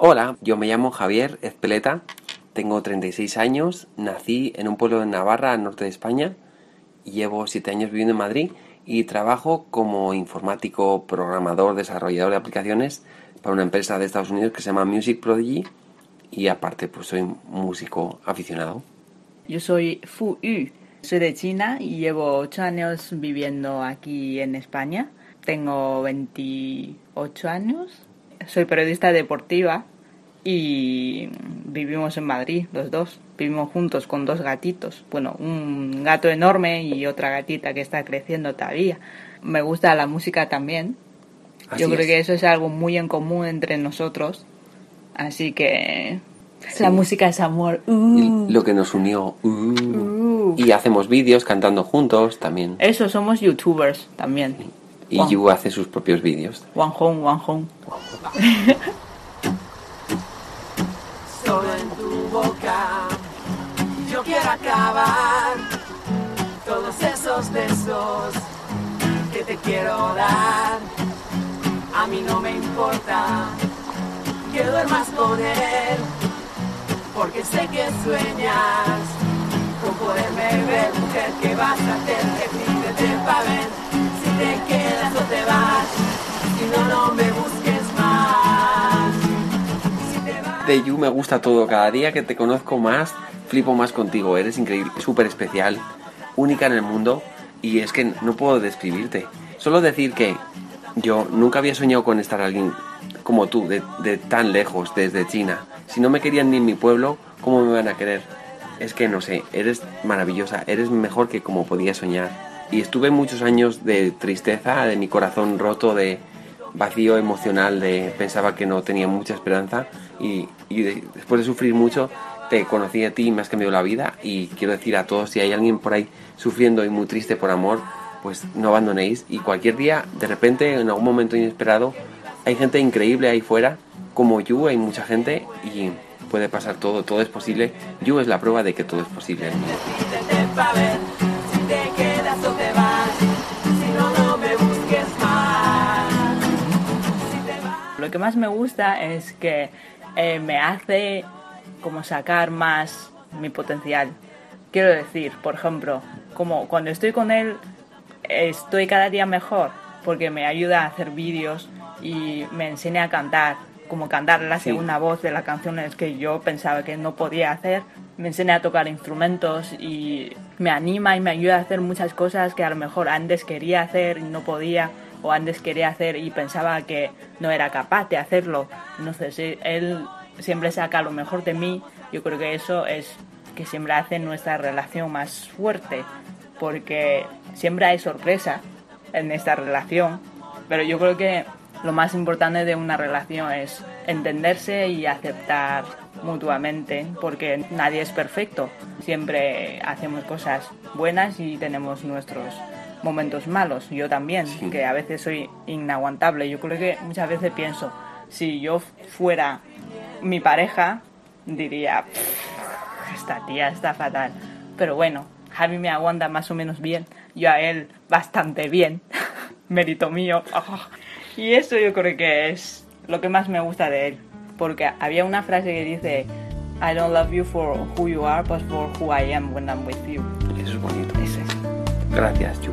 Hola, yo me llamo Javier Ezpeleta, tengo 36 años, nací en un pueblo de Navarra, al norte de España, llevo 7 años viviendo en Madrid y trabajo como informático, programador, desarrollador de aplicaciones para una empresa de Estados Unidos que se llama Music Prodigy y aparte pues soy músico aficionado. Yo soy Fu Yu, soy de China y llevo 8 años viviendo aquí en España. Tengo 28 años soy periodista deportiva y vivimos en Madrid, los dos. Vivimos juntos con dos gatitos. Bueno, un gato enorme y otra gatita que está creciendo todavía. Me gusta la música también. Yo creo que eso es algo muy en común entre nosotros. Así que la música es amor. Uh. Lo que nos unió. Uh. Uh. Y hacemos vídeos cantando juntos también. Eso, somos youtubers también. Y Yu hace sus propios vídeos. One home, one home. Solo en tu boca yo quiero acabar todos esos besos que te quiero dar. A mí no me importa que duermas con él, porque sé que sueñas con poderme ver, mujer, que vas a hacer que te paguen te quedas me. De You me gusta todo. Cada día que te conozco más, flipo más contigo. Eres increíble, súper especial, única en el mundo. Y es que no puedo describirte. Solo decir que yo nunca había soñado con estar alguien como tú, de, de, tan lejos, desde China. Si no me querían ni en mi pueblo, ¿cómo me van a querer? Es que no sé, eres maravillosa, eres mejor que como podía soñar y estuve muchos años de tristeza, de mi corazón roto, de vacío emocional, de pensaba que no tenía mucha esperanza y, después de sufrir mucho te conocí a ti y me has cambiado la vida y quiero decir a todos si hay alguien por ahí sufriendo y muy triste por amor, pues no abandonéis y cualquier día, de repente, en algún momento inesperado, hay gente increíble ahí fuera, como You, hay mucha gente y puede pasar todo, todo es posible. You es la prueba de que todo es posible. Lo que más me gusta es que eh, me hace como sacar más mi potencial. Quiero decir, por ejemplo, como cuando estoy con él estoy cada día mejor porque me ayuda a hacer vídeos y me enseña a cantar, como cantar la segunda voz de las canciones que yo pensaba que no podía hacer. Me enseña a tocar instrumentos y me anima y me ayuda a hacer muchas cosas que a lo mejor antes quería hacer y no podía o antes quería hacer y pensaba que no era capaz de hacerlo. Entonces él siempre saca lo mejor de mí. Yo creo que eso es que siempre hace nuestra relación más fuerte, porque siempre hay sorpresa en esta relación, pero yo creo que lo más importante de una relación es entenderse y aceptar mutuamente, porque nadie es perfecto. Siempre hacemos cosas buenas y tenemos nuestros momentos malos, yo también, que a veces soy inaguantable. Yo creo que muchas veces pienso, si yo fuera mi pareja, diría, esta tía está fatal. Pero bueno, Javi me aguanta más o menos bien, yo a él bastante bien, mérito mío. Y eso yo creo que es lo que más me gusta de él, porque había una frase que dice, I don't love you for who you are, but for who I am when I'm with you. Eso es bonito. Eso es. Gracias, Chu.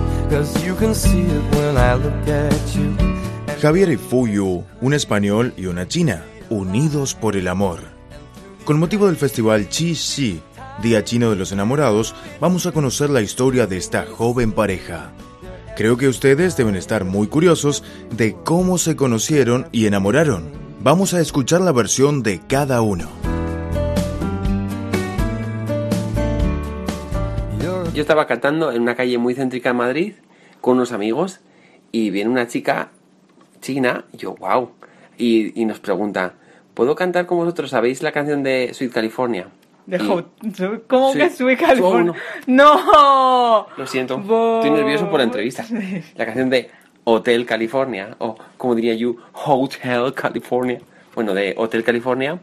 Javier y Fuyu, un español y una china, unidos por el amor. Con motivo del festival Chi Xi, Día Chino de los Enamorados, vamos a conocer la historia de esta joven pareja. Creo que ustedes deben estar muy curiosos de cómo se conocieron y enamoraron. Vamos a escuchar la versión de cada uno. Yo estaba cantando en una calle muy céntrica de Madrid con unos amigos y viene una chica china, y yo, wow, y, nos pregunta, ¿puedo cantar con vosotros? ¿Sabéis la canción de Sweet California? De Y- Hot- ¿Cómo que Sweet California? ¡No! Lo siento, Bo- estoy nervioso por la entrevista. La canción de Hotel California, o como diría yo, Hotel California. Bueno, de Hotel California.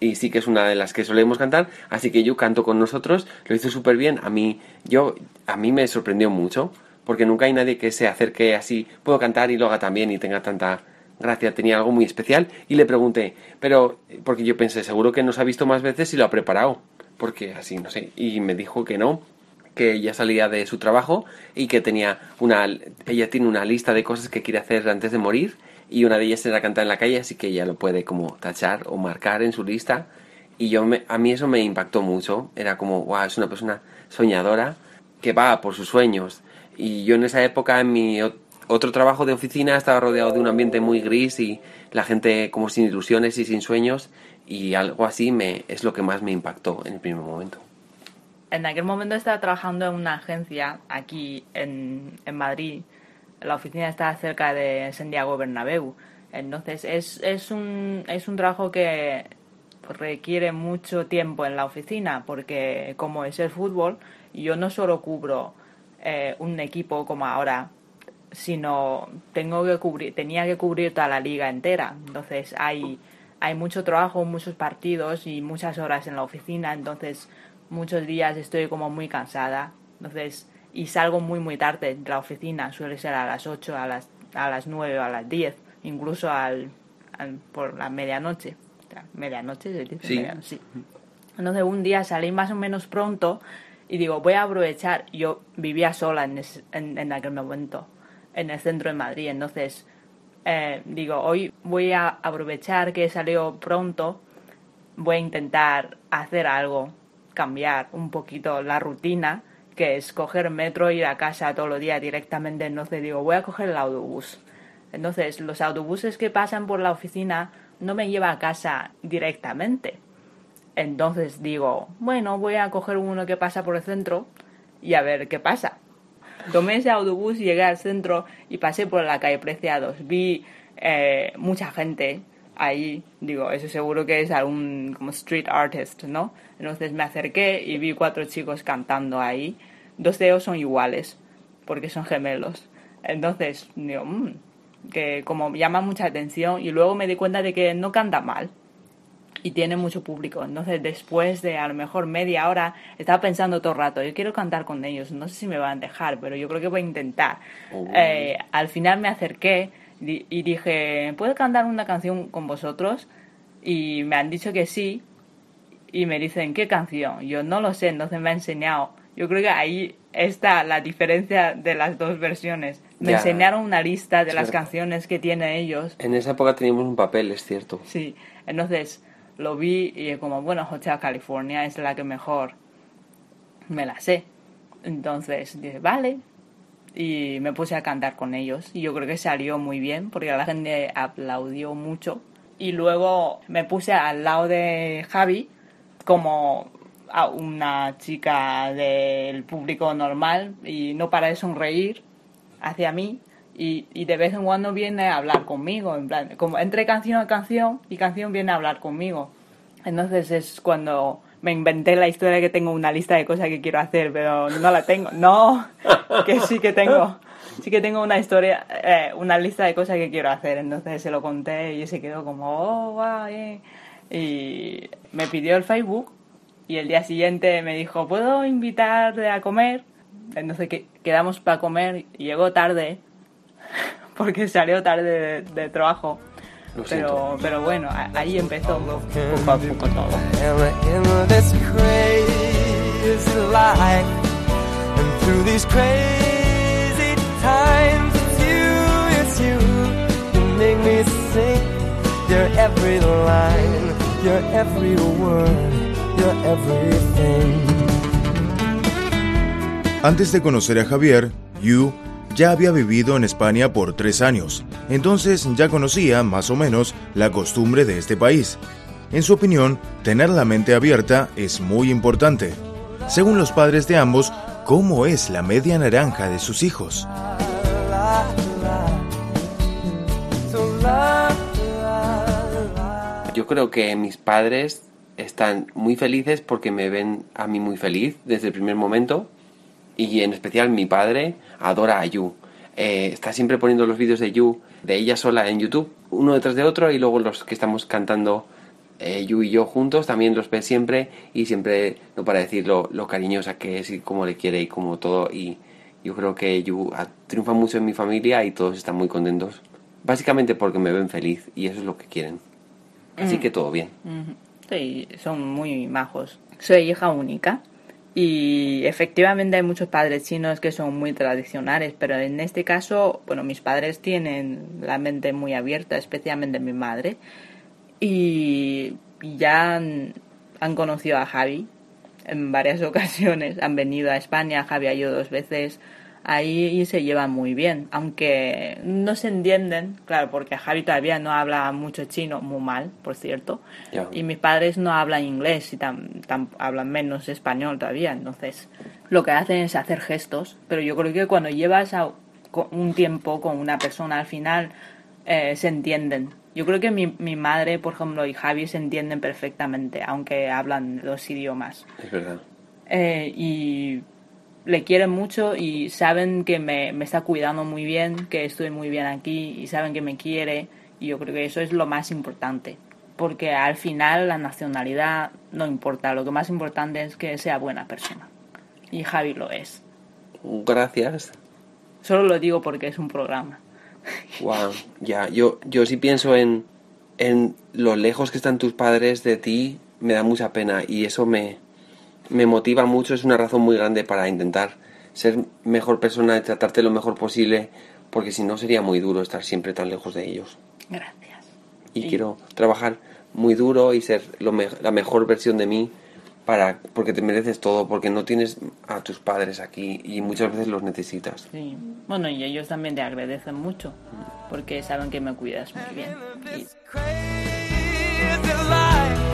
Y sí que es una de las que solemos cantar. Así que yo canto con nosotros. Lo hizo súper bien. A mí, yo, a mí me sorprendió mucho. Porque nunca hay nadie que se acerque así. Puedo cantar y lo haga también y tenga tanta gracia. Tenía algo muy especial. Y le pregunté, pero, porque yo pensé, seguro que nos ha visto más veces y lo ha preparado. Porque así, no sé. Y me dijo que no que ella salía de su trabajo y que tenía una ella tiene una lista de cosas que quiere hacer antes de morir y una de ellas era cantar en la calle así que ella lo puede como tachar o marcar en su lista. Y yo a mí eso me impactó mucho. Era como wow es una persona soñadora que va por sus sueños y yo en esa época en mi ot- otro trabajo de oficina estaba rodeado de un ambiente muy gris y la gente como sin ilusiones y sin sueños. Y algo así me es lo que más me impactó en el primer momento. En aquel momento estaba trabajando en una agencia aquí en, en Madrid. La oficina está cerca de Santiago Bernabéu. Entonces es, es, un, es un trabajo que requiere mucho tiempo en la oficina porque como es el fútbol, yo no solo cubro eh, un equipo como ahora, sino tengo que cubrir, tenía que cubrir toda la liga entera. Entonces hay, hay mucho trabajo, muchos partidos y muchas horas en la oficina. Entonces muchos días estoy como muy cansada. Entonces, y salgo muy muy tarde de la oficina, suele ser a las 8, a las, a las 9 o a las 10, incluso al, al- por la medianoche. O sea, medianoche se dice Sí. medianoche, sí. Entonces un día salí más o menos pronto y digo, voy a aprovechar. Yo vivía sola en, ese- en, en aquel momento, en el centro de Madrid. Entonces eh, digo, hoy voy a aprovechar que salió pronto, voy a intentar hacer algo, cambiar un poquito la rutina, que es coger metro, ir a casa todos los días directamente. Entonces digo, voy a coger el autobús. Entonces los autobuses que pasan por la oficina no me llevan a casa directamente. Entonces digo, bueno, voy a coger uno que pasa por el centro y a ver qué pasa. Tomé ese autobús, llegué al centro y pasé por la calle Preciados. Vi eh, mucha gente ahí. Digo, eso seguro que es algún como street artist, ¿no? Entonces me acerqué y vi cuatro chicos cantando ahí. Dos de ellos son iguales, porque son gemelos. Entonces, digo, "Mm", que como llama mucha atención y luego me di cuenta de que no canta mal y tiene mucho público. Entonces, después de a lo mejor media hora, estaba pensando todo el rato, yo quiero cantar con ellos, no sé si me van a dejar, pero yo creo que voy a intentar. Oh. Eh, al final me acerqué y dije, ¿puedo cantar una canción con vosotros? Y me han dicho que sí, y me dicen, ¿qué canción? Yo no lo sé, entonces me ha enseñado. Yo creo que ahí está la diferencia de las dos versiones. Me Ya. enseñaron una lista de Es las canciones que tienen ellos en esa época teníamos un papel es cierto Sí, entonces lo vi y como, bueno, Hotel California es la que mejor me la sé. Entonces dije, vale. Y me puse a cantar con ellos. Y yo creo que salió muy bien porque la gente aplaudió mucho. Y luego me puse al lado de Javi como a una chica del público normal y no para de sonreír hacia mí y, y de vez en cuando viene a hablar conmigo, en plan, como entre canción a canción y canción viene a hablar conmigo. Entonces es cuando me inventé la historia que tengo una lista de cosas que quiero hacer, pero no la tengo. No, que sí que tengo. Sí que tengo una historia, eh, una lista de cosas que quiero hacer. Entonces se lo conté y se quedó como, oh, wow. Y me pidió el Facebook y el día siguiente me dijo, ¿puedo invitarte a comer? Entonces que- quedamos para comer y llegó tarde porque salió tarde de, de trabajo. Lo Pero, siento. pero bueno, ahí empezó poco a poco todo. You, you, you. Antes de conocer a Javier, Yu ya había vivido en España por tres años, entonces ya conocía más o menos la costumbre de este país. En su opinión, tener la mente abierta es muy importante. Según los padres de ambos, ¿cómo es la media naranja de sus hijos? Yo creo que mis padres están muy felices porque me ven a mí muy feliz desde el primer momento y en especial mi padre adora a Yu. Eh, está siempre poniendo los vídeos de Yu de ella sola en YouTube, uno detrás de otro y luego los que estamos cantando eh, Yu y yo juntos también los ve siempre y siempre no para decir lo, lo cariñosa que es y cómo le quiere y como todo y yo creo que Yu ha- triunfa mucho en mi familia y todos están muy contentos. Básicamente porque me ven feliz y eso es lo que quieren. Así que todo bien. Sí, son muy majos. Soy hija única y efectivamente hay muchos padres chinos que son muy tradicionales, pero en este caso, bueno, mis padres tienen la mente muy abierta, especialmente mi madre, y ya han, han conocido a Javi en varias ocasiones, han venido a España, Javi ha ido dos veces ahí y se llevan muy bien, aunque no se entienden, claro, porque Javi todavía no habla mucho chino, muy mal, por cierto, y mis padres no hablan inglés y tam- tam- hablan menos español todavía, entonces lo que hacen es hacer gestos, pero yo creo que cuando llevas a- un tiempo con una persona al final eh, se entienden. Yo creo que mi, mi madre, por ejemplo, y Javi se entienden perfectamente, aunque hablan los idiomas. Es verdad. Eh, y le quieren mucho y saben que me, me está cuidando muy bien, que estoy muy bien aquí y saben que me quiere y yo creo que eso es lo más importante. Porque al final la nacionalidad no importa, lo que más importante es que sea buena persona. Y Javi lo es. Gracias. Solo lo digo porque es un programa. Wow, ya, yo, yo sí pienso en, en lo lejos que están tus padres de ti, me da mucha pena y eso me, me motiva mucho, es una razón muy grande para intentar ser mejor persona y tratarte lo mejor posible, porque si no sería muy duro estar siempre tan lejos de ellos. Gracias. Y Sí. quiero trabajar muy duro y ser lo me- la mejor versión de mí para porque te mereces todo, porque no tienes a tus padres aquí y muchas veces los necesitas. Sí. Bueno, y ellos también te agradecen mucho porque saben que me cuidas muy bien. Y crazy life.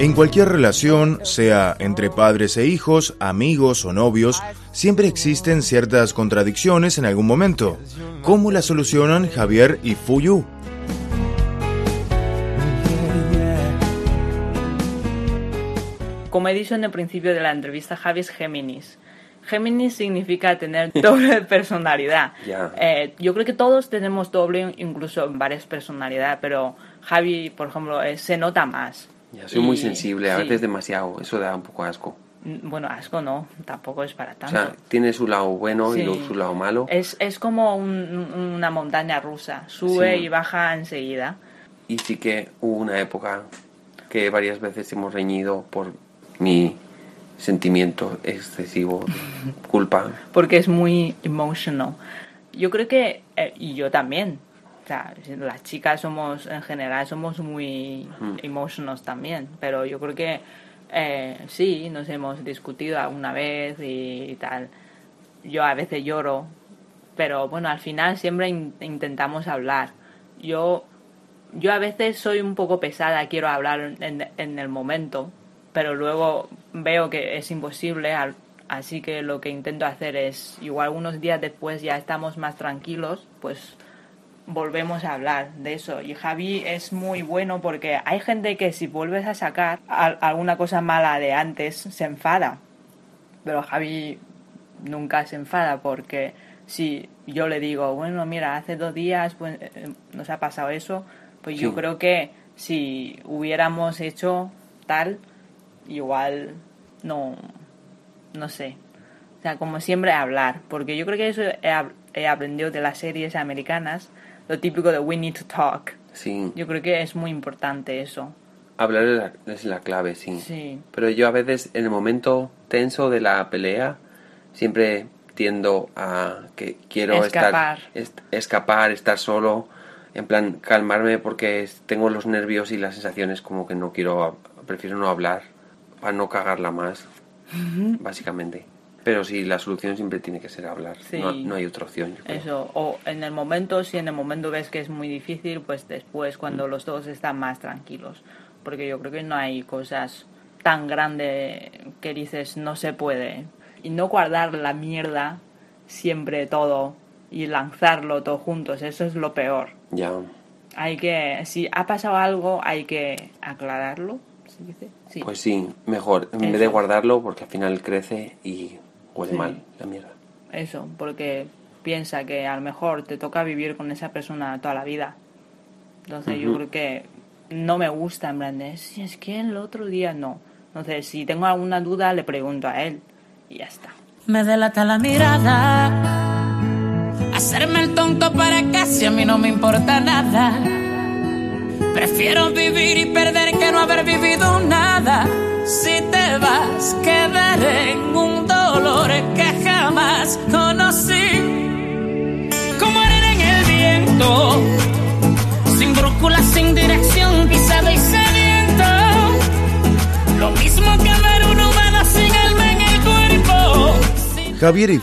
En cualquier relación, sea entre padres e hijos, amigos o novios, siempre existen ciertas contradicciones en algún momento. ¿Cómo las solucionan Javier y Fuyu? Como he dicho en el principio de la entrevista, Javi es Géminis. Géminis significa tener doble personalidad. Ya. Eh, yo creo que todos tenemos doble, incluso varias personalidades, pero Javi, por ejemplo, eh, se nota más. Ya, soy muy Y- sensible, a sí. veces demasiado, eso da un poco asco. Mm, Bueno, asco no, tampoco es para O tanto. sea, tiene su lado bueno y Sí. luego su lado malo. Es, es como un- una montaña rusa, sube Sí. y baja enseguida. Y sí que hubo una época que varias veces hemos reñido por mi sentimiento excesivo, culpa. porque es muy emotional. Yo creo que, eh, y yo también, o sea, las chicas somos, en general, somos muy emotionals también, pero yo creo que eh, sí, nos hemos discutido alguna vez y, tal. Yo a veces lloro, pero bueno, al final siempre in- intentamos hablar. Yo, yo a veces soy un poco pesada, quiero hablar en, en el momento, pero luego veo que es imposible, así que lo que intento hacer es, igual unos días después ya estamos más tranquilos, pues volvemos a hablar de eso. Y Javi es muy bueno porque hay gente que si vuelves a sacar al- alguna cosa mala de antes se enfada. Pero Javi nunca se enfada porque si yo le digo, bueno, mira, hace dos días pues, eh, nos ha pasado eso, pues yo creo que si hubiéramos hecho tal, igual no, no sé. O sea, como siempre hablar, porque yo creo que eso he aprendido de las series americanas, lo típico de we need to talk. Sí, Yo creo que es muy importante eso. hablar es la, es la clave, sí. Sí. Pero yo a veces en el momento tenso de la pelea siempre tiendo a que quiero Escapar. estar est- escapar, estar solo, en plan calmarme porque tengo los nervios y las sensaciones como que no quiero, prefiero no hablar para no cagarla más, básicamente. Pero sí, la solución siempre tiene que ser hablar. Sí. No, no hay otra opción. yo creo. Eso, o en el momento, si en el momento ves que es muy difícil, pues después cuando los dos están más tranquilos. Porque yo creo que no hay cosas tan grandes que dices no se puede. Y no guardar la mierda siempre todo y lanzarlo todo juntos, eso es lo peor. Ya. Hay que, si ha pasado algo, hay que aclararlo. ¿se dice? Sí. Pues sí, mejor. En vez Eso. de guardarlo, porque al final crece y huele Sí. mal la mierda. Eso, porque piensa que a lo mejor te toca vivir con esa persona toda la vida. Entonces yo Ujú. creo que no me gusta en plan de, si es que el otro día no. Entonces si tengo alguna duda le pregunto a él y ya está. Me delata la mirada. Hacerme el tonto para casi a mí no me importa nada. Prefiero vivir y perder que no haber vivido nada. Si te vas, quedaré en un dolor que jamás conocí. Como en el viento, sin sin dirección, pisado y sediento. Lo mismo un humano sin alma en el cuerpo. Javier y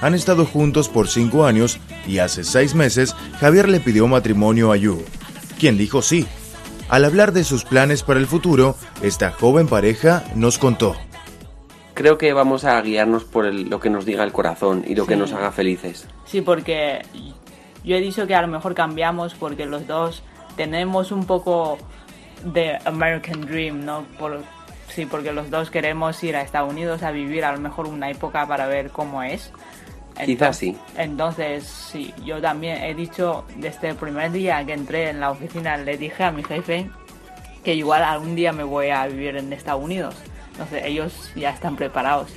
han estado juntos por cinco años y hace seis meses Javier le pidió matrimonio a Yu, quien dijo sí. Al hablar de sus planes para el futuro, esta joven pareja nos contó. Creo que vamos a guiarnos por el- lo que nos diga el corazón y lo que nos haga felices. Sí, porque yo he dicho que a lo mejor cambiamos porque los dos tenemos un poco de American Dream, ¿no? Por, sí, porque los dos queremos ir a Estados Unidos a vivir a lo mejor una época para ver cómo es. Quizás sí. Entonces, sí, yo también he dicho desde el primer día que entré en la oficina, le dije a mi jefe que igual algún día me voy a vivir en Estados Unidos. Entonces, ellos ya están preparados,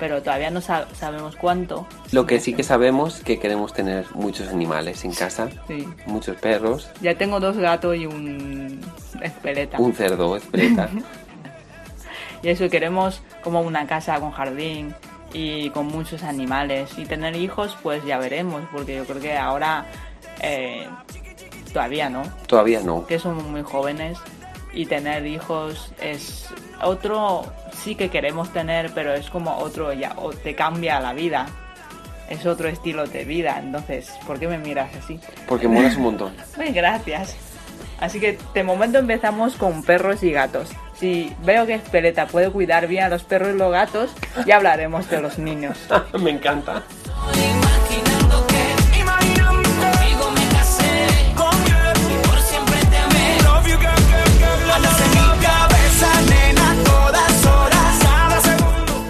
pero todavía no sa- sabemos cuánto. Lo que sí que sabemos que queremos tener muchos animales en casa, Sí. muchos perros, Ya tengo dos gatos y un espeleta. un cerdo, espleta. Y eso queremos como una casa con jardín y con muchos animales. Y tener hijos, pues ya veremos, porque yo creo que ahora eh, todavía no, Todavía no. que somos muy jóvenes y tener hijos es otro, sí que queremos tener, pero es como otro, ya o te cambia la vida. Es otro estilo de vida, entonces, ¿por qué me miras así? Porque molas un montón. Ay, gracias. Así que de momento empezamos con perros y gatos. Si veo que Espeleta puede cuidar bien a los perros y los gatos, ya hablaremos de los niños. Me encanta.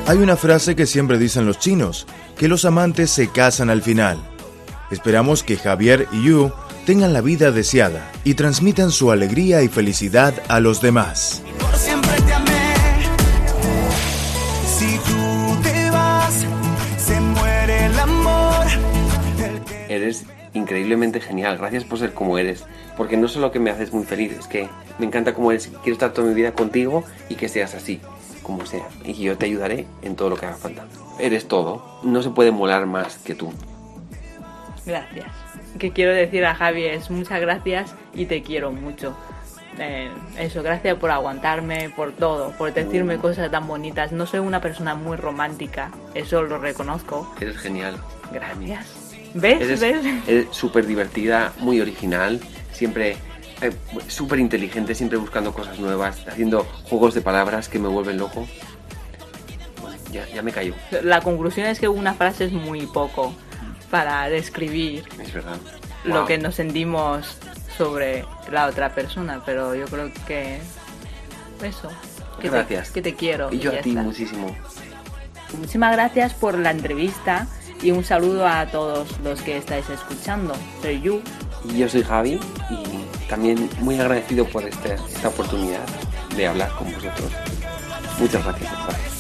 Hay una frase que siempre dicen los chinos, que los amantes se casan al final. Esperamos que Javier y Yu tengan la vida deseada y transmitan su alegría y felicidad a los demás. Por siempre te amé. Si tú te vas, se muere el amor. El que Eres increíblemente genial. Gracias por ser como eres. Porque no solo que me haces muy feliz, es que me encanta como eres. Quiero estar toda mi vida contigo y que seas así, como sea. Y yo te ayudaré en todo lo que haga falta. Eres todo. No se puede molar más que tú. Gracias. Que quiero decir a Javi es muchas gracias y te quiero mucho. Eh, eso, gracias por aguantarme, por todo, por decirme cosas tan bonitas. No soy una persona muy romántica, eso lo reconozco. Eres genial. Gracias. ¿Ves? Eres ¿Ves? súper divertida, muy original, siempre eh, súper inteligente, siempre buscando cosas nuevas, haciendo juegos de palabras que me vuelven loco. Bueno, ya, ya me callo, La conclusión es que una frase es muy poco para describir es verdad. lo Wow. que nos sentimos sobre la otra persona, pero yo creo que eso. Que Gracias. Te, que te quiero. Y yo ya a ti está. muchísimo. Muchísimas gracias por la entrevista y un saludo a todos los que estáis escuchando. Soy Yu. Y yo soy Javi y también muy agradecido por este- esta oportunidad de hablar con vosotros. Muchas gracias.